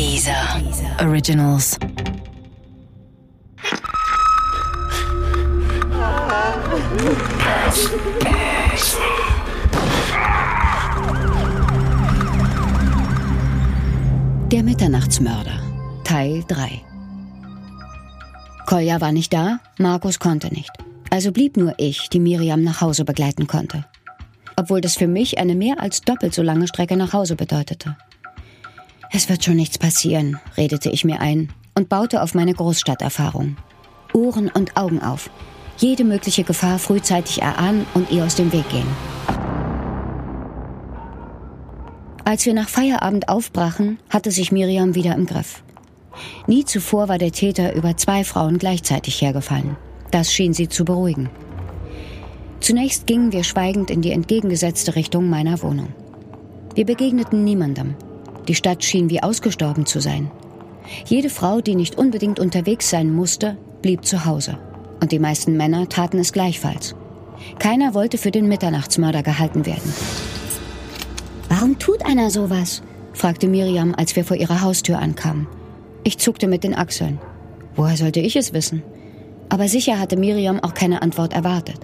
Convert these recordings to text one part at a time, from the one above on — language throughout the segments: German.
Dieser Originals. Der Mitternachtsmörder, Teil 3. Kolja war nicht da, Markus konnte nicht. Also blieb nur ich, die Miriam nach Hause begleiten konnte. Obwohl das für mich eine mehr als doppelt so lange Strecke nach Hause bedeutete. Es wird schon nichts passieren, redete ich mir ein und baute auf meine Großstadterfahrung. Ohren und Augen auf. Jede mögliche Gefahr frühzeitig erahnen und ihr aus dem Weg gehen. Als wir nach Feierabend aufbrachen, hatte sich Miriam wieder im Griff. Nie zuvor war der Täter über zwei Frauen gleichzeitig hergefallen. Das schien sie zu beruhigen. Zunächst gingen wir schweigend in die entgegengesetzte Richtung meiner Wohnung. Wir begegneten niemandem. Die Stadt schien wie ausgestorben zu sein. Jede Frau, die nicht unbedingt unterwegs sein musste, blieb zu Hause. Und die meisten Männer taten es gleichfalls. Keiner wollte für den Mitternachtsmörder gehalten werden. Warum tut einer sowas? fragte Miriam, als wir vor ihrer Haustür ankamen. Ich zuckte mit den Achseln. Woher sollte ich es wissen? Aber sicher hatte Miriam auch keine Antwort erwartet.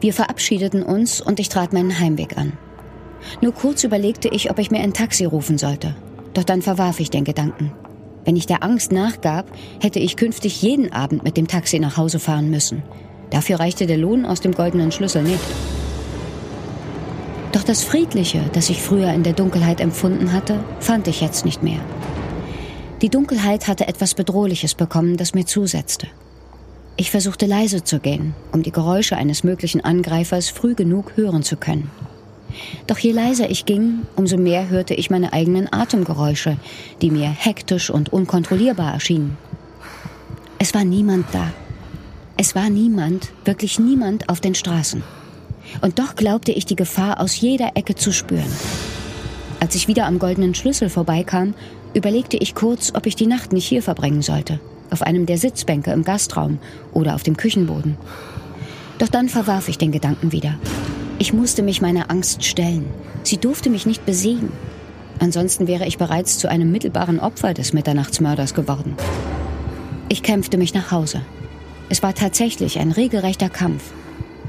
Wir verabschiedeten uns und ich trat meinen Heimweg an. Nur kurz überlegte ich, ob ich mir ein Taxi rufen sollte. Doch dann verwarf ich den Gedanken. Wenn ich der Angst nachgab, hätte ich künftig jeden Abend mit dem Taxi nach Hause fahren müssen. Dafür reichte der Lohn aus dem goldenen Schlüssel nicht. Doch das Friedliche, das ich früher in der Dunkelheit empfunden hatte, fand ich jetzt nicht mehr. Die Dunkelheit hatte etwas Bedrohliches bekommen, das mir zusetzte. Ich versuchte leise zu gehen, um die Geräusche eines möglichen Angreifers früh genug hören zu können. Doch je leiser ich ging, umso mehr hörte ich meine eigenen Atemgeräusche, die mir hektisch und unkontrollierbar erschienen. Es war niemand da. Es war niemand, wirklich niemand auf den Straßen. Und doch glaubte ich die Gefahr aus jeder Ecke zu spüren. Als ich wieder am goldenen Schlüssel vorbeikam, überlegte ich kurz, ob ich die Nacht nicht hier verbringen sollte, auf einem der Sitzbänke im Gastraum oder auf dem Küchenboden. Doch dann verwarf ich den Gedanken wieder. Ich musste mich meiner Angst stellen. Sie durfte mich nicht besiegen. Ansonsten wäre ich bereits zu einem mittelbaren Opfer des Mitternachtsmörders geworden. Ich kämpfte mich nach Hause. Es war tatsächlich ein regelrechter Kampf.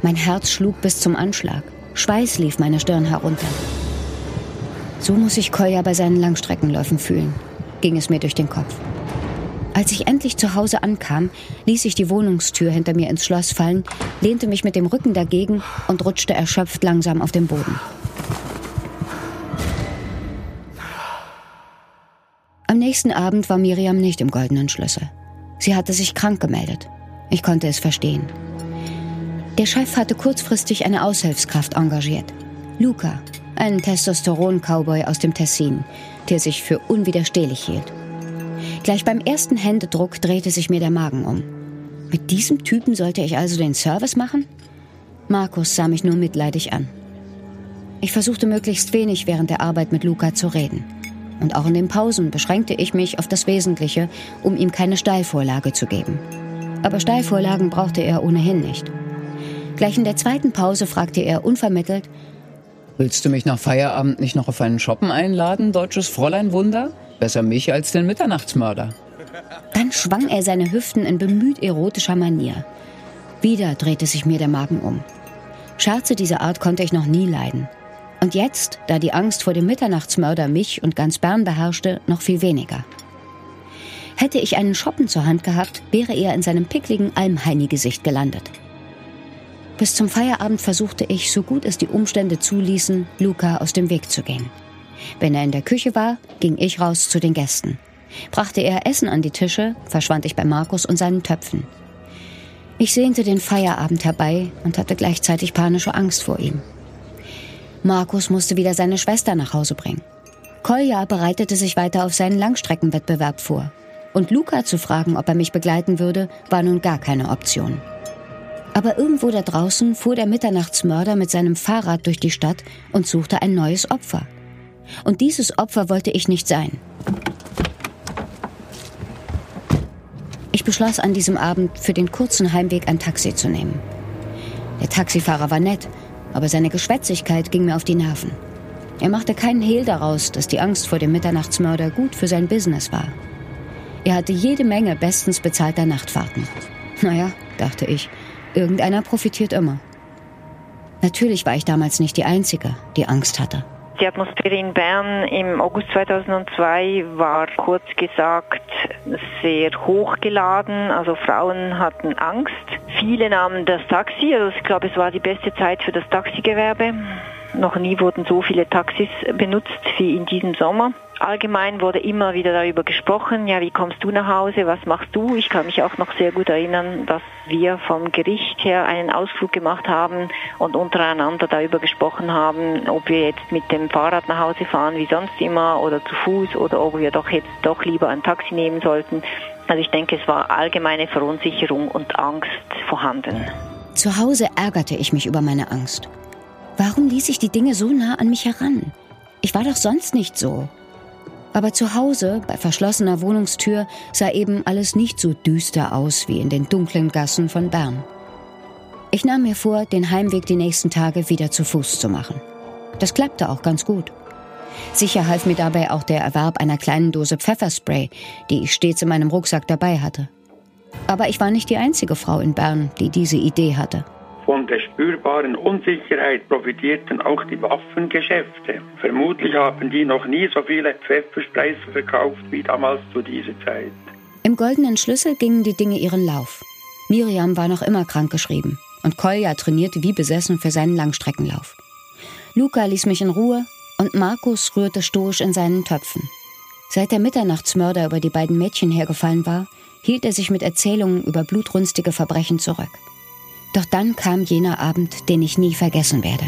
Mein Herz schlug bis zum Anschlag. Schweiß lief meine Stirn herunter. So muss sich Kolja bei seinen Langstreckenläufen fühlen, ging es mir durch den Kopf. Als ich endlich zu Hause ankam, ließ ich die Wohnungstür hinter mir ins Schloss fallen, lehnte mich mit dem Rücken dagegen und rutschte erschöpft langsam auf den Boden. Am nächsten Abend war Miriam nicht im goldenen Schlüssel. Sie hatte sich krank gemeldet. Ich konnte es verstehen. Der Chef hatte kurzfristig eine Aushilfskraft engagiert. Luca, einen Testosteron-Cowboy aus dem Tessin, der sich für unwiderstehlich hielt. Gleich beim ersten Händedruck drehte sich mir der Magen um. Mit diesem Typen sollte ich also den Service machen? Markus sah mich nur mitleidig an. Ich versuchte möglichst wenig während der Arbeit mit Luca zu reden. Und auch in den Pausen beschränkte ich mich auf das Wesentliche, um ihm keine Steilvorlage zu geben. Aber Steilvorlagen brauchte er ohnehin nicht. Gleich in der zweiten Pause fragte er unvermittelt, Willst du mich nach Feierabend nicht noch auf einen Shoppen einladen, deutsches Fräulein Wunder? Besser mich als den Mitternachtsmörder. Dann schwang er seine Hüften in bemüht erotischer Manier. Wieder drehte sich mir der Magen um. Scherze dieser Art konnte ich noch nie leiden. Und jetzt, da die Angst vor dem Mitternachtsmörder mich und ganz Bern beherrschte, noch viel weniger. Hätte ich einen Schoppen zur Hand gehabt, wäre er in seinem pickligen Almheini-Gesicht gelandet. Bis zum Feierabend versuchte ich, so gut es die Umstände zuließen, Luca aus dem Weg zu gehen. Wenn er in der Küche war, ging ich raus zu den Gästen. Brachte er Essen an die Tische, verschwand ich bei Markus und seinen Töpfen. Ich sehnte den Feierabend herbei und hatte gleichzeitig panische Angst vor ihm. Markus musste wieder seine Schwester nach Hause bringen. Kolja bereitete sich weiter auf seinen Langstreckenwettbewerb vor. Und Luca zu fragen, ob er mich begleiten würde, war nun gar keine Option. Aber irgendwo da draußen fuhr der Mitternachtsmörder mit seinem Fahrrad durch die Stadt und suchte ein neues Opfer. Und dieses Opfer wollte ich nicht sein. Ich beschloss an diesem Abend für den kurzen Heimweg ein Taxi zu nehmen. Der Taxifahrer war nett, aber seine Geschwätzigkeit ging mir auf die Nerven. Er machte keinen Hehl daraus, dass die Angst vor dem Mitternachtsmörder gut für sein Business war. Er hatte jede Menge bestens bezahlter Nachtfahrten. Naja, dachte ich, irgendeiner profitiert immer. Natürlich war ich damals nicht die Einzige, die Angst hatte. Die Atmosphäre in Bern im August 2002 war kurz gesagt sehr hochgeladen. Also Frauen hatten Angst. Viele nahmen das Taxi. Also ich glaube, es war die beste Zeit für das Taxigewerbe. Noch nie wurden so viele Taxis benutzt wie in diesem Sommer. Allgemein wurde immer wieder darüber gesprochen, ja, wie kommst du nach Hause, was machst du? Ich kann mich auch noch sehr gut erinnern, dass wir vom Gericht her einen Ausflug gemacht haben und untereinander darüber gesprochen haben, ob wir jetzt mit dem Fahrrad nach Hause fahren wie sonst immer oder zu Fuß oder ob wir doch jetzt doch lieber ein Taxi nehmen sollten. Also ich denke, es war allgemeine Verunsicherung und Angst vorhanden. Zu Hause ärgerte ich mich über meine Angst. Warum ließ ich die Dinge so nah an mich heran? Ich war doch sonst nicht so. Aber zu Hause, bei verschlossener Wohnungstür, sah eben alles nicht so düster aus wie in den dunklen Gassen von Bern. Ich nahm mir vor, den Heimweg die nächsten Tage wieder zu Fuß zu machen. Das klappte auch ganz gut. Sicher half mir dabei auch der Erwerb einer kleinen Dose Pfefferspray, die ich stets in meinem Rucksack dabei hatte. Aber ich war nicht die einzige Frau in Bern, die diese Idee hatte. Von der spürbaren Unsicherheit profitierten auch die Waffengeschäfte. Vermutlich haben die noch nie so viele Pfeffersprays verkauft wie damals zu dieser Zeit. Im goldenen Schlüssel gingen die Dinge ihren Lauf. Miriam war noch immer krankgeschrieben und Kolja trainierte wie besessen für seinen Langstreckenlauf. Luca ließ mich in Ruhe und Markus rührte stoisch in seinen Töpfen. Seit der Mitternachtsmörder über die beiden Mädchen hergefallen war, hielt er sich mit Erzählungen über blutrünstige Verbrechen zurück. Doch dann kam jener Abend, den ich nie vergessen werde.